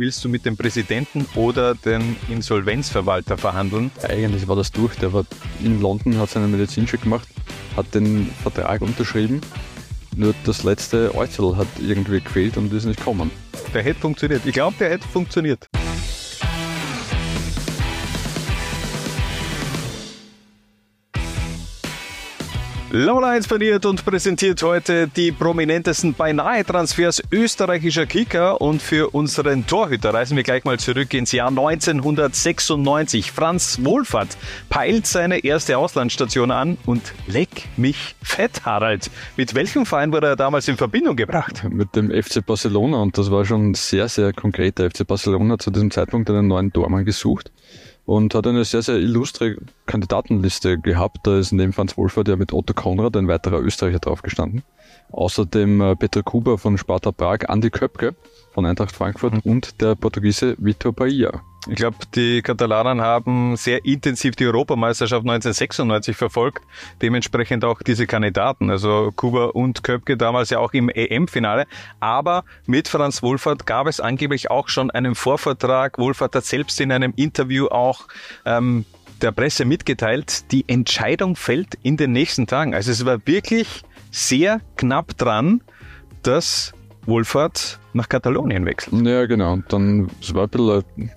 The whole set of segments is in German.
Willst du mit dem Präsidenten oder den Insolvenzverwalter verhandeln? Eigentlich war das durch. Der war in London, hat seinen Medizincheck gemacht, hat den Vertrag unterschrieben. Nur das letzte Äußerl hat irgendwie gefehlt und ist nicht gekommen. Der hätte funktioniert. Ich glaube, der hätte funktioniert. Lola inspiriert und präsentiert heute die prominentesten Beinahe-Transfers österreichischer Kicker und für unseren Torhüter reisen wir gleich mal zurück ins Jahr 1996. Franz Wohlfahrt peilt seine erste Auslandsstation an und leck mich fett, Harald. Mit welchem Verein wurde er damals in Verbindung gebracht? Mit dem FC Barcelona und das war schon sehr, sehr konkret. Der FC Barcelona hat zu diesem Zeitpunkt einen neuen Tormann gesucht und hat eine sehr, sehr illustre Kandidatenliste gehabt. Da ist neben Franz Wolfert ja mit Otto Konrad ein weiterer Österreicher draufgestanden. Außerdem äh, Peter Kuber von Sparta Prag, Andi Köpke von Eintracht Frankfurt mhm. und der Portugiese Vitor Bahia. Ich glaube, die Katalanen haben sehr intensiv die Europameisterschaft 1996 verfolgt, dementsprechend auch diese Kandidaten, also Kuba und Köpke damals ja auch im EM-Finale. Aber mit Franz Wohlfahrt gab es angeblich auch schon einen Vorvertrag. Wohlfahrt hat selbst in einem Interview auch ähm, der Presse mitgeteilt, die Entscheidung fällt in den nächsten Tagen. Also es war wirklich sehr knapp dran, dass Wohlfahrt nach Katalonien wechselt. Ja, genau. Und dann, es war ein bisschen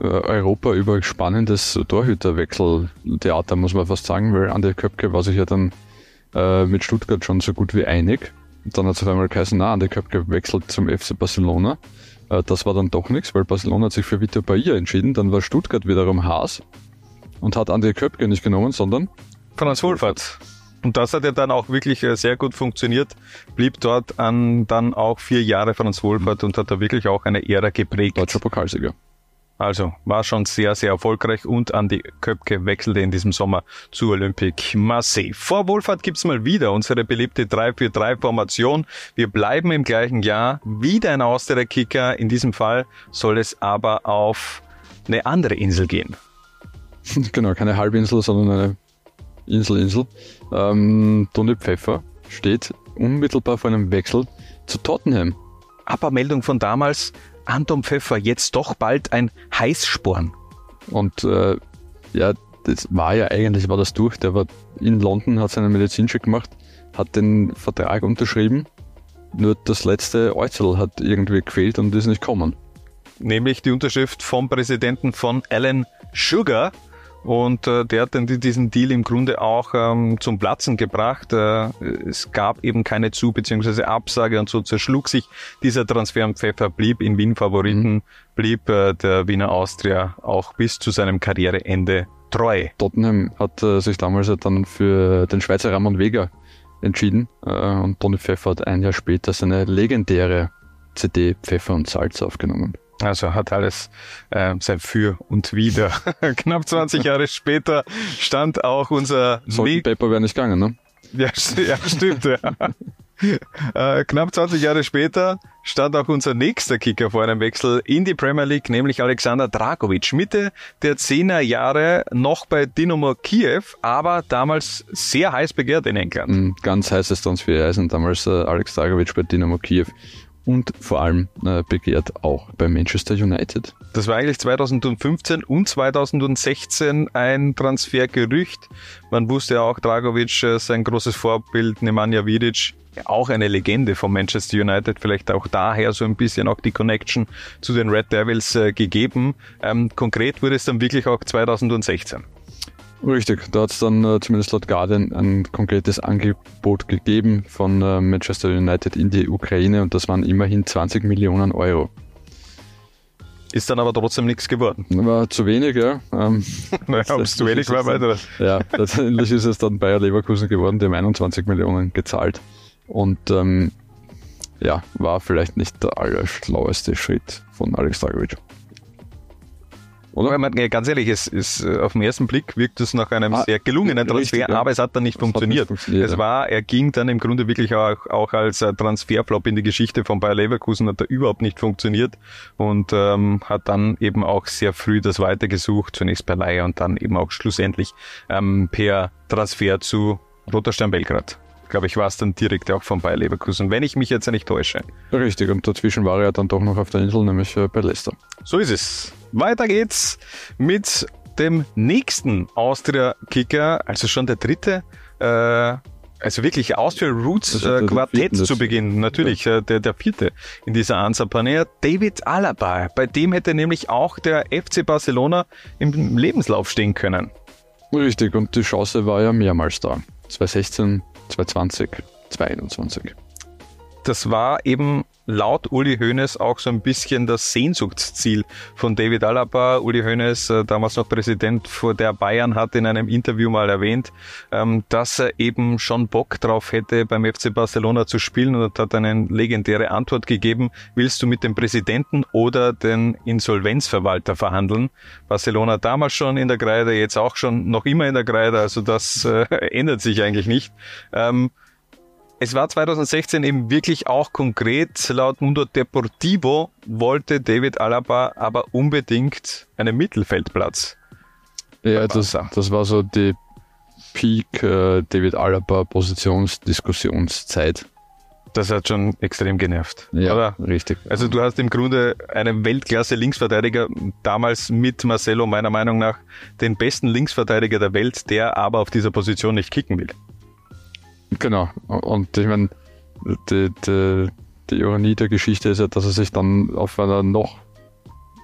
Europa über spannendes Torhüterwechseltheater, muss man fast sagen, weil Andi Köpke war sich ja dann äh, mit Stuttgart schon so gut wie einig. Dann hat es auf einmal geheißen, na, Andi Köpke wechselt zum FC Barcelona. Äh, das war dann doch nichts, weil Barcelona hat sich für Vitor Bahia entschieden. Dann war Stuttgart wiederum Haas und hat Andi Köpke nicht genommen, sondern Franz Wohlfahrt. Und das hat ja dann auch wirklich äh, sehr gut funktioniert. Blieb dort an dann auch vier Jahre Franz Wohlfahrt und hat da wirklich auch eine Ära geprägt. Deutscher Pokalsieger. Also war schon sehr, sehr erfolgreich und Andi Köpke wechselte in diesem Sommer zu Olympique Marseille. Vor Wohlfahrt gibt's mal wieder unsere beliebte 3-4-3-Formation. Wir bleiben im gleichen Jahr. Wieder ein Austria-Kicker. In diesem Fall soll es aber auf eine andere Insel gehen. Genau, keine Halbinsel, sondern eine Insel, Insel. Ähm, Toni Pfeffer steht unmittelbar vor einem Wechsel zu Tottenham. Abmeldung von damals, Anton Pfeffer jetzt doch bald ein Heißsporn. Und äh, ja, das war ja eigentlich, war das durch. Der war in London, hat seinen Medizincheck gemacht, hat den Vertrag unterschrieben. Nur das letzte Äußerl hat irgendwie gefehlt und ist nicht gekommen. Nämlich die Unterschrift vom Präsidenten von Alan Sugar, und äh, der hat dann diesen Deal im Grunde auch ähm, zum Platzen gebracht. Äh, es gab eben keine Zu- bzw. Absage und so zerschlug sich dieser Transfer und Pfeffer blieb in Wien Favoriten, mhm. blieb äh, der Wiener Austria auch bis zu seinem Karriereende treu. Tottenham hat äh, sich damals dann für den Schweizer Ramon Vega entschieden äh, und Toni Pfeffer hat ein Jahr später seine legendäre CD Pfeffer und Salz aufgenommen. Also hat alles äh, sein Für und Wider. Knapp 20 Jahre später stand auch unser... Salt Paper wäre nicht gegangen, ne? Ja, ja stimmt. ja. Äh, knapp 20 Jahre später stand auch unser nächster Kicker vor einem Wechsel in die Premier League, nämlich Alexander Dragovic. Mitte der 10er Jahre noch bei Dynamo Kiew, aber damals sehr heiß begehrt in England. Mm, ganz heißes Transfer-Eisen damals äh, Alex Dragovic bei Dynamo Kiew und vor allem äh, begehrt auch bei Manchester United. Das war eigentlich 2015 und 2016 ein Transfergerücht. Man wusste ja auch, Dragovic, äh, sein großes Vorbild, Nemanja Vidic, auch eine Legende von Manchester United, vielleicht auch daher so ein bisschen auch die Connection zu den Red Devils äh, gegeben. Ähm, konkret wurde es dann wirklich auch 2016. Richtig, da hat es dann äh, zumindest laut Guardian ein konkretes Angebot gegeben von äh, Manchester United in die Ukraine und das waren immerhin 20 Millionen Euro. Ist dann aber trotzdem nichts geworden. War zu wenig, ja. Ähm, naja, ob es zu wenig war, weiter. Ja, letztendlich ist es dann Bayer Leverkusen geworden, die haben 21 Millionen gezahlt. Und ähm, ja, war vielleicht nicht der allerschlaueste Schritt von Alex Dragovic. Oder? Man, ganz ehrlich, es ist, äh, auf den ersten Blick wirkt es nach einem ah, sehr gelungenen Transfer, richtig, ja. aber es hat dann nicht funktioniert. Nicht funktioniert. Es war, er ging dann im Grunde wirklich auch, auch als äh, Transferflop in die Geschichte von Bayer Leverkusen, hat er überhaupt nicht funktioniert und ähm, hat dann eben auch sehr früh das weitergesucht, zunächst per Leihe und dann eben auch schlussendlich ähm, per Transfer zu Roter Stern Belgrad. glaube ich, war es dann direkt auch von Bayer Leverkusen, wenn ich mich jetzt nicht täusche. Richtig, und dazwischen war er dann doch noch auf der Insel, nämlich äh, bei Leicester. So ist es. Weiter geht's mit dem nächsten Austria-Kicker, also schon der dritte. Äh, also wirklich Austria Roots äh, Quartett zu Beginn, natürlich ja. äh, der, der vierte in dieser Ansapanier, David Alaba. Bei dem hätte nämlich auch der FC Barcelona im Lebenslauf stehen können. Richtig, und die Chance war ja mehrmals da. 2016, 2020, 2021 das war eben laut Uli Hoeneß auch so ein bisschen das Sehnsuchtsziel von David Alaba. Uli Hoeneß, äh, damals noch Präsident vor der Bayern, hat in einem Interview mal erwähnt, ähm, dass er eben schon Bock drauf hätte, beim FC Barcelona zu spielen und hat eine legendäre Antwort gegeben, willst du mit dem Präsidenten oder den Insolvenzverwalter verhandeln? Barcelona damals schon in der Kreide, jetzt auch schon noch immer in der Kreide, also das äh, ändert sich eigentlich nicht. Es war 2016 eben wirklich auch konkret. Laut Mundo Deportivo wollte David Alaba aber unbedingt einen Mittelfeldplatz. Ja, das, das war so die Peak äh, David Alaba Positionsdiskussionszeit. Das hat schon extrem genervt. Ja, oder? richtig. Also du hast im Grunde einen Weltklasse Linksverteidiger, damals mit Marcelo meiner Meinung nach den besten Linksverteidiger der Welt, der aber auf dieser Position nicht kicken will. Genau. Und ich meine, die, die, die Ironie der Geschichte ist ja, dass er sich dann auf einer noch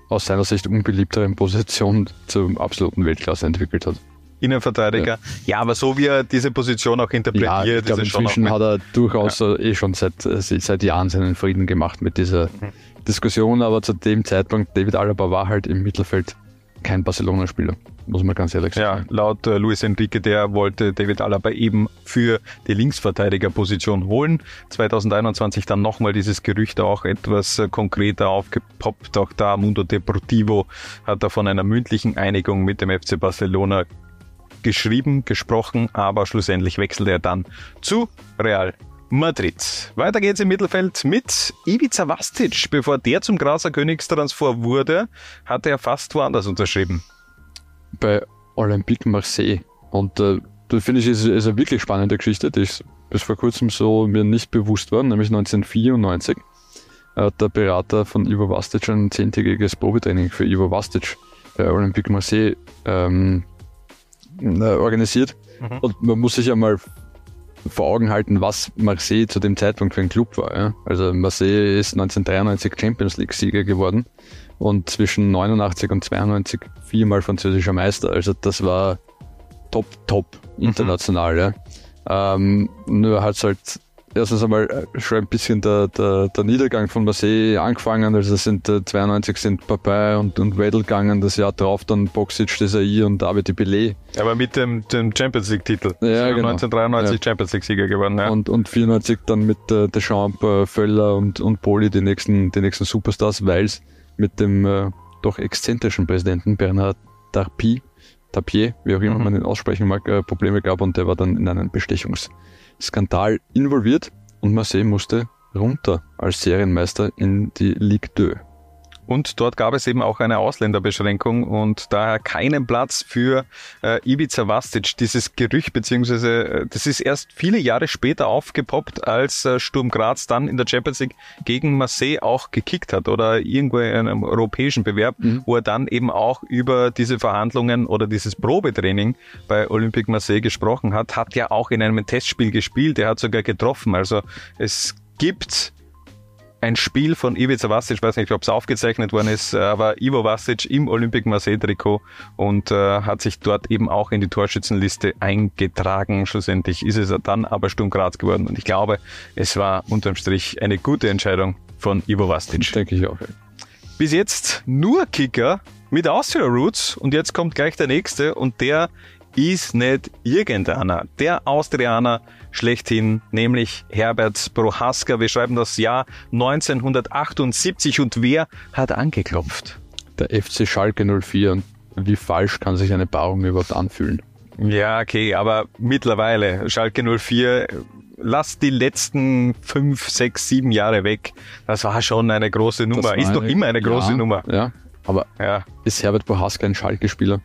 aus seiner Sicht unbeliebteren Position zum absoluten Weltklasse entwickelt hat. Innenverteidiger. Ja. ja, aber so wie er diese Position auch interpretiert, ja, ich glaube, inzwischen hat er durchaus ja. eh schon seit, seit Jahren seinen Frieden gemacht mit dieser mhm. Diskussion, aber zu dem Zeitpunkt, David Alaba war halt im Mittelfeld kein Barcelona-Spieler, muss man ganz ehrlich sagen. Ja, laut äh, Luis Enrique, der wollte David Alaba eben für die Linksverteidigerposition holen. 2021 dann nochmal dieses Gerücht auch etwas äh, konkreter aufgepoppt. Auch da Mundo Deportivo hat da von einer mündlichen Einigung mit dem FC Barcelona geschrieben, gesprochen, aber schlussendlich wechselt er dann zu Real Madrid. Weiter geht's im Mittelfeld mit Ivica Vastic. Bevor der zum Graser Königstransfer wurde, hatte er fast woanders unterschrieben. Bei Olympique Marseille. Und äh, da finde ich, ist, ist eine wirklich spannende Geschichte, die ich bis vor kurzem so mir nicht bewusst war, nämlich 1994 hat der Berater von Ivo Vastic ein zehntägiges Probetraining für Ivo Vastic bei Olympique Marseille ähm, äh, organisiert. Mhm. Und man muss sich ja mal vor Augen halten, was Marseille zu dem Zeitpunkt für ein Club war. Ja? Also Marseille ist 1993 Champions League-Sieger geworden und zwischen 89 und 92 viermal französischer Meister. Also das war top, top mhm. international. Mhm. Ja? Ähm, nur hat es halt erstens einmal äh, schon ein bisschen der, der, der Niedergang von Marseille angefangen. Also sind äh, 92 sind Papay und, und Weddle gegangen, das Jahr drauf dann Boxic, Desai und David Belay. Aber mit dem, dem Champions League Titel. Ja, genau. 1993 ja. Champions League Sieger geworden. Ja. Und, und 94 dann mit äh, Deschamps, äh, Völler und, und Poli die nächsten, die nächsten Superstars, weil es mit dem äh, doch exzentrischen Präsidenten Bernard Tarpie, Tapier, wie auch immer mhm. man ihn aussprechen mag, äh, Probleme gab und der war dann in einen Bestechungs- Skandal involviert und Marseille musste runter als Serienmeister in die Ligue 2. Und dort gab es eben auch eine Ausländerbeschränkung und daher keinen Platz für äh, Ivica Vastic. Dieses Gerücht, beziehungsweise äh, das ist erst viele Jahre später aufgepoppt, als äh, Sturm Graz dann in der Champions League gegen Marseille auch gekickt hat oder irgendwo in einem europäischen Bewerb, mhm. wo er dann eben auch über diese Verhandlungen oder dieses Probetraining bei Olympique Marseille gesprochen hat, hat ja auch in einem Testspiel gespielt, er hat sogar getroffen. Also es gibt ein Spiel von Ivica Vasic, ich weiß nicht, ob es aufgezeichnet worden ist, aber Ivo Vasic im Olympic Marseille Trikot und äh, hat sich dort eben auch in die Torschützenliste eingetragen. Schlussendlich ist es dann aber Sturm Graz geworden und ich glaube, es war unterm Strich eine gute Entscheidung von Ivo Vasic. Denke ich auch. Bis jetzt nur Kicker mit Austria Roots und jetzt kommt gleich der nächste und der ist nicht irgendeiner. Der Austrianer schlechthin, nämlich Herbert Prohaska. Wir schreiben das Jahr 1978 und wer hat angeklopft? Der FC Schalke 04. Und wie falsch kann sich eine Paarung überhaupt anfühlen? Ja, okay, aber mittlerweile Schalke 04 lass die letzten fünf, sechs, sieben Jahre weg. Das war schon eine große Nummer. Ist noch immer eine große ja, Nummer. Ja, aber ja. ist Herbert Bohaska ein Schalke-Spieler?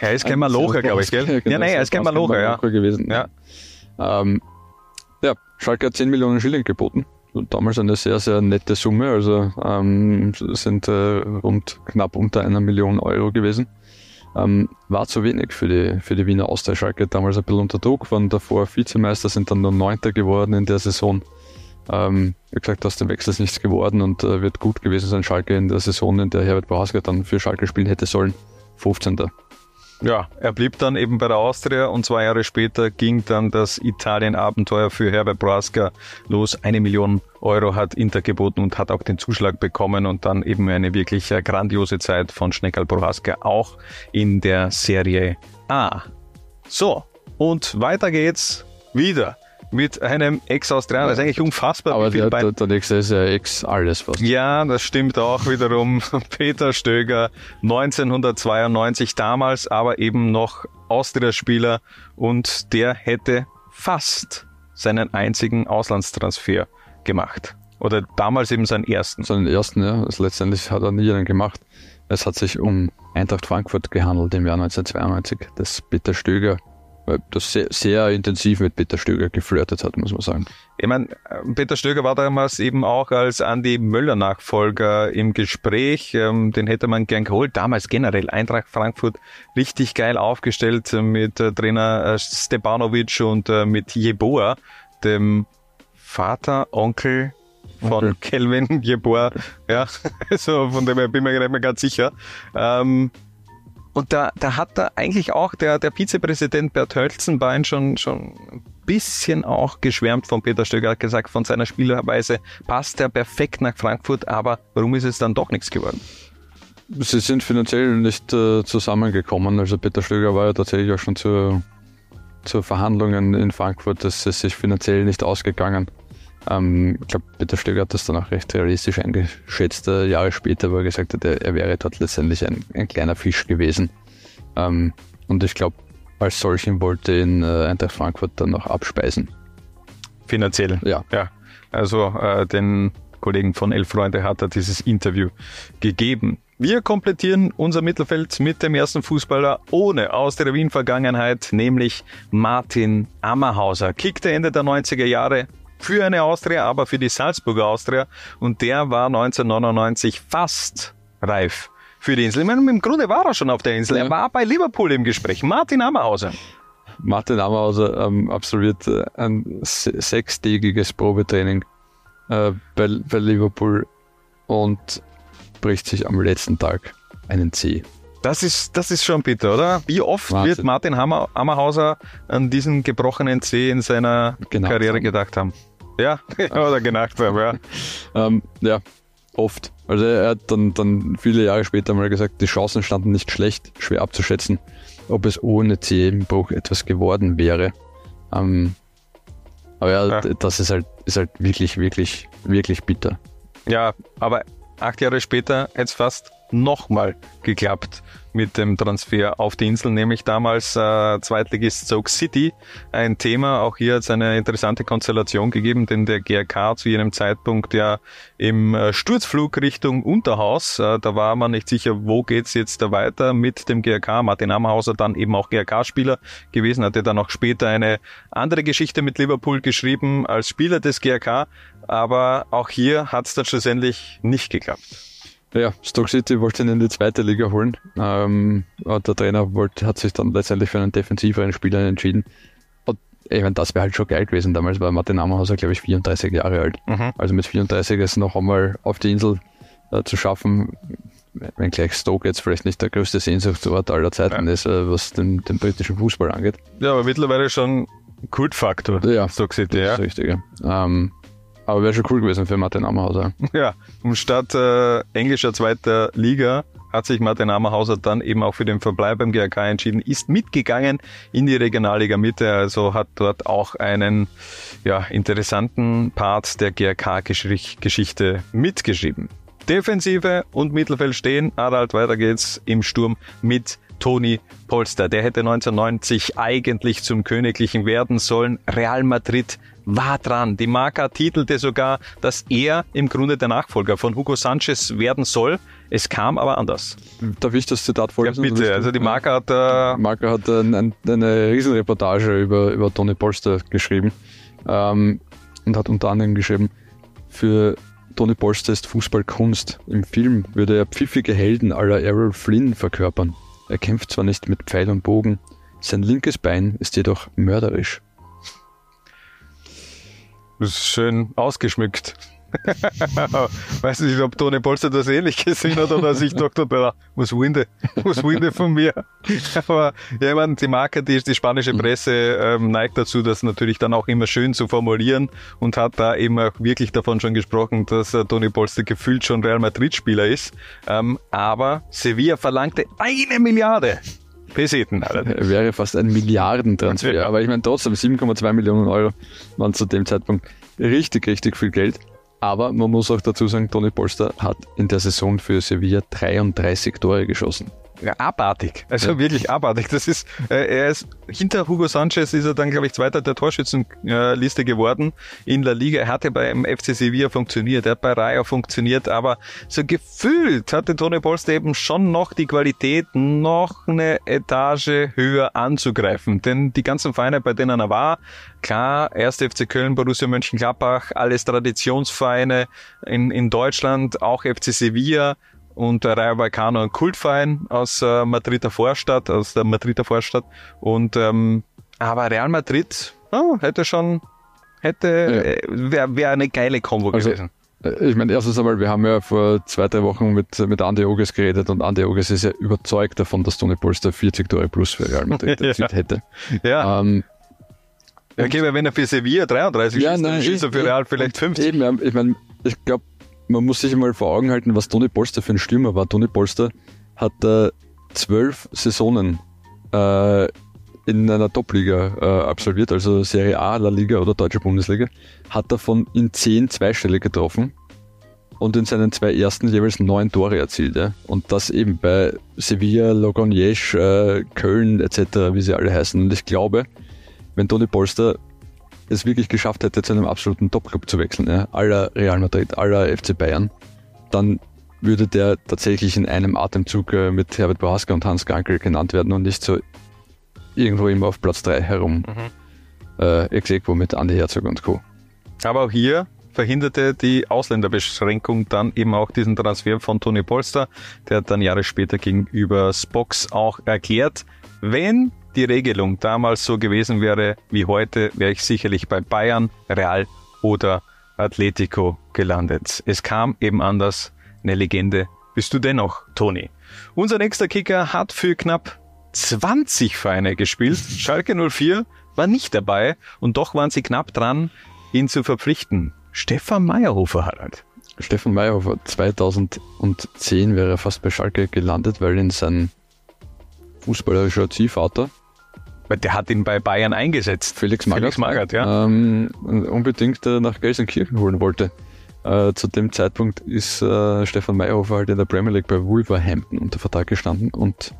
Er ist kein Malocher, glaube ich, gell? Genau, ja, nein, er ist kein Malocher, ja. gewesen. Ja. Ähm, Schalke hat 10 Millionen Schilling geboten. Damals eine sehr, sehr nette Summe, also ähm, sind äh, rund knapp unter einer Million Euro gewesen. Ähm, war zu wenig für die, für die Wiener Austria Schalke. Damals ein bisschen unter Druck, waren davor Vizemeister, sind dann nur Neunter geworden in der Saison. Ähm, wie gesagt, aus dem Wechsel ist nichts geworden und äh, wird gut gewesen sein, Schalke in der Saison, in der Herbert Bohaska dann für Schalke spielen hätte sollen. 15. Ja, er blieb dann eben bei der Austria und zwei Jahre später ging dann das Italien-Abenteuer für Herbert Braska los. Eine Million Euro hat Inter geboten und hat auch den Zuschlag bekommen und dann eben eine wirklich grandiose Zeit von Schneckerl Braska auch in der Serie A. So, und weiter geht's wieder mit einem Ex-Australier. Das ist eigentlich unfassbar. Aber der, der, der, nächste ist ja Ex-alles fast. Ja, das stimmt auch wiederum. Peter Stöger, 1992 damals, aber eben noch Austria-Spieler und der hätte fast seinen einzigen Auslandstransfer gemacht. Oder damals eben seinen ersten. Seinen ersten, ja. Also letztendlich hat er nie einen gemacht. Es hat sich um Eintracht Frankfurt gehandelt im Jahr 1992, das Peter Stöger das sehr, sehr intensiv mit Peter Stöger geflirtet hat, muss man sagen. Ich meine, Peter Stöger war damals eben auch als Andi Möller-Nachfolger im Gespräch. Ähm, den hätte man gern geholt. Damals generell Eintracht Frankfurt richtig geil aufgestellt mit äh, Trainer äh, Stepanovic und äh, mit Jeboa, dem Vater, Onkel von Kelvin Jeboa. Ja, also von dem bin ich mir nicht mehr ganz sicher. Ähm, und da, da hat da eigentlich auch der, der Vizepräsident Bert Hölzenbein schon, schon ein bisschen auch geschwärmt von Peter Stöger, hat gesagt, von seiner Spielerweise passt er perfekt nach Frankfurt, aber warum ist es dann doch nichts geworden? Sie sind finanziell nicht äh, zusammengekommen. Also Peter Stöger war ja tatsächlich auch schon zu, zu Verhandlungen in Frankfurt. Das ist sich finanziell nicht ausgegangen. Ähm, ich glaube, Peter Stöger hat das dann auch recht realistisch eingeschätzt, äh, Jahre später, wo er gesagt hat, er, er wäre dort letztendlich ein, ein kleiner Fisch gewesen. Ähm, und ich glaube, als solchen wollte ihn äh, Eintracht Frankfurt dann noch abspeisen. Finanziell? Ja. ja. Also äh, den Kollegen von Elf Freunde hat er dieses Interview gegeben. Wir komplettieren unser Mittelfeld mit dem ersten Fußballer ohne aus der Wien-Vergangenheit, nämlich Martin Ammerhauser. Kickte Ende der 90er Jahre für eine Austria, aber für die Salzburger Austria. Und der war 1999 fast reif für die Insel. Ich meine, im Grunde war er schon auf der Insel. Ja. Er war bei Liverpool im Gespräch. Martin Ammerhauser. Martin Ammerhauser ähm, absolviert äh, ein sechstägiges Probetraining äh, bei, bei Liverpool und bricht sich am letzten Tag einen Zeh. Das ist, das ist schon bitter, oder? Wie oft Wahnsinn. wird Martin Hammer, Hammerhauser an diesen gebrochenen Zeh in seiner gedacht Karriere gedacht haben? Ja, oder gedacht haben, ja. ähm, ja, oft. Also er hat dann, dann viele Jahre später mal gesagt, die Chancen standen nicht schlecht, schwer abzuschätzen, ob es ohne Zehenbruch etwas geworden wäre. Ähm, aber ja, ja, das ist halt, ist halt wirklich, wirklich, wirklich bitter. Ja, aber acht Jahre später es fast nochmal geklappt mit dem Transfer auf die Insel, nämlich damals äh, Zweitligist Stoke City. Ein Thema, auch hier hat es eine interessante Konstellation gegeben, denn der GRK zu jenem Zeitpunkt ja im äh, Sturzflug Richtung Unterhaus, äh, da war man nicht sicher, wo geht's jetzt da weiter mit dem GRK. Martin Amhauser dann eben auch GRK-Spieler gewesen, hatte dann auch später eine andere Geschichte mit Liverpool geschrieben als Spieler des GRK, aber auch hier hat es dann schlussendlich nicht geklappt. Ja, Stoke City wollte ihn in die zweite Liga holen. Ähm, der Trainer wollte, hat sich dann letztendlich für einen defensiveren Spieler entschieden. Und ich meine, das wäre halt schon geil gewesen. Damals war Martin Ammerhauser, glaube ich, 34 Jahre alt. Mhm. Also mit 34 es noch einmal auf die Insel äh, zu schaffen, wenn gleich Stoke jetzt vielleicht nicht der größte Sehnsuchtsort aller Zeiten ja. ist, äh, was den, den, britischen Fußball angeht. Ja, aber mittlerweile schon Kultfaktor. Ja, Stoke City, ja. Das ist richtig. Ähm, aber wäre schon cool gewesen für Martin Ammerhauser. Ja, und statt äh, englischer zweiter Liga hat sich Martin Ammerhauser dann eben auch für den Verbleib beim GRK entschieden, ist mitgegangen in die Regionalliga Mitte, also hat dort auch einen ja, interessanten Part der GRK-Geschichte mitgeschrieben. Defensive und Mittelfeld stehen. Adalt, weiter geht's im Sturm mit Toni Polster. Der hätte 1990 eigentlich zum Königlichen werden sollen. Real Madrid war dran. Die Marca titelte sogar, dass er im Grunde der Nachfolger von Hugo Sanchez werden soll. Es kam aber anders. Darf ich das Zitat vorlesen? Ja, bitte. Also die Marca hat... Äh Marca hat ein, ein, eine Riesenreportage über, über Toni Polster geschrieben. Ähm, und hat unter anderem geschrieben, für Tony Polster ist Fußball Kunst. Im Film würde er pfiffige Helden aller Errol Flynn verkörpern. Er kämpft zwar nicht mit Pfeil und Bogen, sein linkes Bein ist jedoch mörderisch. Das ist schön ausgeschmückt. Weiß nicht, ob Toni Polster das ähnlich gesehen hat oder sich gedacht hat, was Winde, was Winde von mir. Aber ja, meine, die Marke, die, die spanische Presse ähm, neigt dazu, das natürlich dann auch immer schön zu formulieren und hat da eben auch wirklich davon schon gesprochen, dass äh, Toni Polster gefühlt schon Real Madrid-Spieler ist. Ähm, aber Sevilla verlangte eine Milliarde. Peseten. Wäre fast ein Milliardentransfer. Ja. Aber ich meine trotzdem, 7,2 Millionen Euro waren zu dem Zeitpunkt richtig, richtig viel Geld. Aber man muss auch dazu sagen, Toni Polster hat in der Saison für Sevilla 33 Tore geschossen. Abartig. Also ja. wirklich abartig. Das ist, äh, er ist hinter Hugo Sanchez ist er dann, glaube ich, Zweiter der Torschützenliste geworden in La Liga. Er hatte beim FC Sevilla funktioniert, er hat bei Rayo funktioniert, aber so gefühlt hatte Toni Polster eben schon noch die Qualität, noch eine Etage höher anzugreifen. Denn die ganzen Vereine, bei denen er war, klar, 1. FC Köln, Borussia Mönchengladbach, alles Traditionsvereine in, in Deutschland, auch FC Sevilla, und der Rayo Vallecano ein Kultverein aus äh, Madrider Vorstadt, aus der Madrider Vorstadt. Und ähm, aber Real Madrid oh, hätte schon, hätte, ja. äh, wäre wär eine geile Kombo also, gewesen. Äh, ich meine, erstens einmal, wir haben ja vor zwei, drei Wochen mit, mit Andi Oges geredet und Andi Oges ist ja überzeugt davon, dass Toni Polster 40 Tore plus für Real Madrid ja. hätte. Ja. Ähm, okay, wenn er für Sevilla 33 ja, schießt, dann schießt er für Real vielleicht 50. Eben, ich meine, ich glaube, man muss sich mal vor Augen halten, was Toni Polster für ein Stürmer war. Toni Polster hat äh, zwölf Saisonen äh, in einer Top-Liga äh, absolviert, also Serie A, La Liga oder Deutsche Bundesliga, hat davon in zehn zweistellig getroffen und in seinen zwei ersten jeweils neun Tore erzielt. Ja? Und das eben bei Sevilla, Logroñés, äh, Köln etc., wie sie alle heißen. Und ich glaube, wenn Toni Polster es wirklich geschafft hätte, zu einem absoluten Top-Club zu wechseln, ja, aller Real Madrid, aller FC Bayern, dann würde der tatsächlich in einem Atemzug äh, mit Herbert Bohaska und Hans Gankel genannt werden und nicht so irgendwo immer auf Platz 3 herum mhm. äh, ex mit Andy Herzog und Co. Aber auch hier verhinderte die Ausländerbeschränkung dann eben auch diesen Transfer von Toni Polster. Der hat dann Jahre später gegenüber Spox auch erklärt, wenn die Regelung damals so gewesen wäre wie heute, wäre ich sicherlich bei Bayern, Real oder Atletico gelandet. Es kam eben anders. Eine Legende bist du dennoch, Toni. Unser nächster Kicker hat für knapp 20 Vereine gespielt. Schalke 04 war nicht dabei und doch waren sie knapp dran, ihn zu verpflichten. Stefan Meyerhofer, Harald. Stefan Meyerhofer, 2010 wäre er fast bei Schalke gelandet, weil ihn sein fußballerischer Ziehvater weil der hat ihn bei Bayern eingesetzt. Felix Magath. Felix Magath, ja. Ähm, unbedingt äh, nach Gelsenkirchen holen wollte. Äh, zu dem Zeitpunkt ist äh, Stefan Meyerhofer halt in der Premier League bei Wolverhampton unter Vertrag gestanden und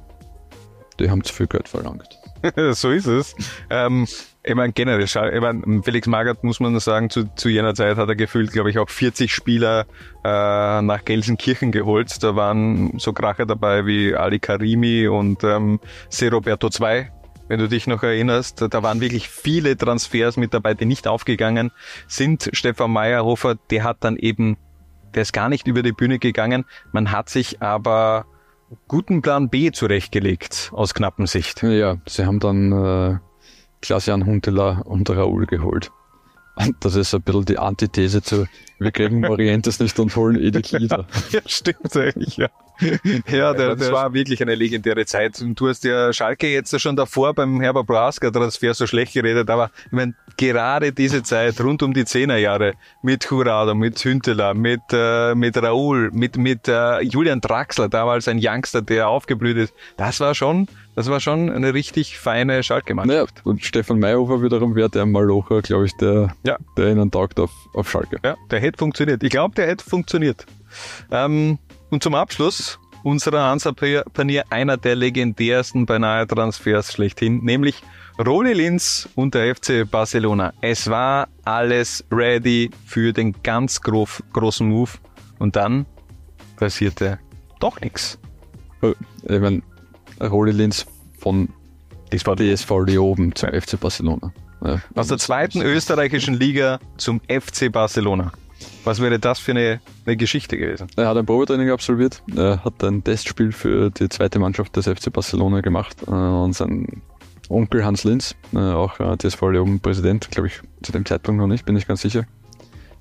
die haben zu viel Geld verlangt. so ist es. Ähm, ich meine, generell, ich mein, Felix Magath, muss man sagen, zu, zu jener Zeit hat er gefühlt, glaube ich, auch 40 Spieler äh, nach Gelsenkirchen geholt. Da waren so Kracher dabei wie Ali Karimi und ähm, C. Roberto II, wenn du dich noch erinnerst. Da waren wirklich viele Transfers mit dabei, die nicht aufgegangen sind. Stefan Meyerhofer, der hat dann eben, der ist gar nicht über die Bühne gegangen. Man hat sich aber guten Plan B zurechtgelegt aus knappen Sicht. Ja, sie haben dann äh, Klaas-Jan Huntelaar und Raoul geholt. Und das ist ein bisschen die Antithese zu, wir kriegen Morientes nicht und holen Edith Lieder. ja, stimmt eigentlich, ja. ja, der, das war wirklich eine legendäre Zeit. Und du hast ja Schalke jetzt schon davor beim Herbert Braska Transfer so schlecht geredet, aber ich meine, gerade diese Zeit rund um die Zehnerjahre mit Jurado, mit Hünteler, mit, äh, mit Raoul, mit, mit äh, Julian Draxler, damals ein Youngster, der aufgeblüht ist, das war schon, das war schon eine richtig feine Schalke-Mannschaft. Naja, und Stefan Mayhofer wiederum wäre der Malocher, glaube ich, der, ja. der ihnen taugt auf, auf Schalke. Ja, der hätte funktioniert. Ich glaube, der hätte funktioniert. Ähm, und zum Abschluss unserer Hansa-Panier einer der legendärsten beinahe Transfers schlechthin, nämlich Roli Linz und der FC Barcelona. Es war alles ready für den ganz grof, großen Move und dann passierte doch nichts. Äh, ich meine, Roli Linz von war DSV Leoben zum FC Barcelona. Ja. Aus der zweiten österreichischen Liga zum FC Barcelona. Was wäre das für eine, eine Geschichte gewesen? Er hat ein Probetraining absolviert, er hat ein Testspiel für die zweite Mannschaft des FC Barcelona gemacht äh, und sein Onkel Hans Linz, äh, auch äh, TSV Leoben Präsident, glaube ich, zu dem Zeitpunkt noch nicht, bin ich ganz sicher.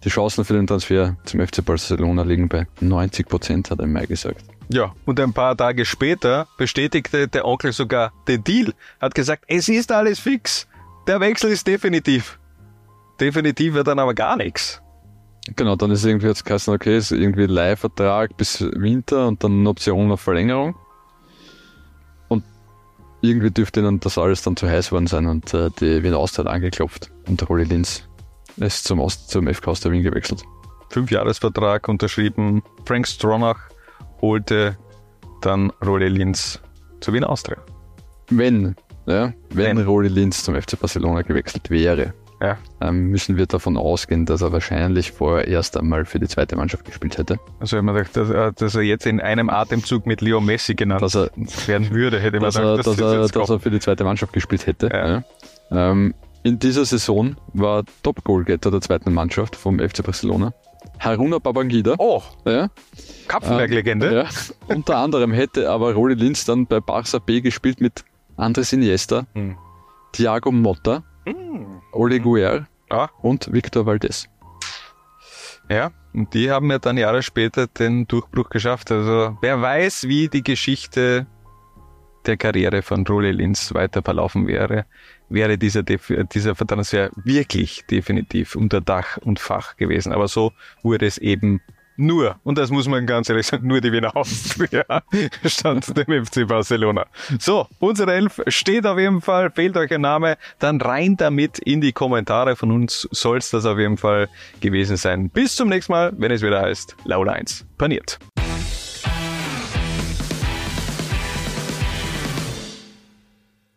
Die Chancen für den Transfer zum FC Barcelona liegen bei 90 Prozent, hat er im Mai gesagt. Ja, und ein paar Tage später bestätigte der Onkel sogar den Deal, hat gesagt, es ist alles fix. Der Wechsel ist definitiv. Definitiv wird dann aber gar nichts. Genau, dann ist irgendwie jetzt geheißen, okay, ist irgendwie Leihvertrag bis Winter und dann eine Option auf Verlängerung. Und irgendwie dürfte ihnen das alles dann zu heiß worden sein und äh, die Wiener Austria hat angeklopft und der Rolli Linz ist zum, Ost zum FK Austria Wien gewechselt. Fünfjahresvertrag unterschrieben. Frank Stronach holte dann Rolli Linz zu Wien Austria. Wenn, ja, wenn, Wenn. Rolli Linz zum FC Barcelona gewechselt wäre, Ja. ähm, müssen wir davon ausgehen, dass er wahrscheinlich vorher erst einmal für die zweite Mannschaft gespielt hätte. Also wenn man gedacht, dass, er- dass er jetzt in einem Atemzug mit Leo Messi genannt Dass er, werden würde, hätte man dass er, gedacht, dass, er, dass kommt. er für die zweite Mannschaft gespielt hätte. Ja. Ähm, in dieser Saison war Top-Goalgetter der zweiten Mannschaft vom FC Barcelona. Haruna Babangida. Oh, Ja, Kapfenberg-Legende. ja. Unter anderem hätte aber Rolli Linz dann bei Barça B gespielt mit Andres Iniesta, Hm. Thiago Motta, Hm. Ole Guer Ja. und Victor Valdez. Ja, und die haben ja dann Jahre später den Durchbruch geschafft. Also wer weiß, wie die Geschichte der Karriere von Rolli Linz weiter verlaufen wäre, wäre dieser, dieser Transfer wirklich definitiv unter Dach und Fach gewesen. Aber so wurde es eben nur, und das muss man ganz ehrlich sagen, nur die Wiener Austria statt dem FC Barcelona. So, unsere Elf steht auf jeden Fall. Fehlt euch ein Name, dann rein damit in die Kommentare. Von uns soll's das auf jeden Fall gewesen sein. Bis zum nächsten Mal, wenn es wieder heißt Laula 1 paniert.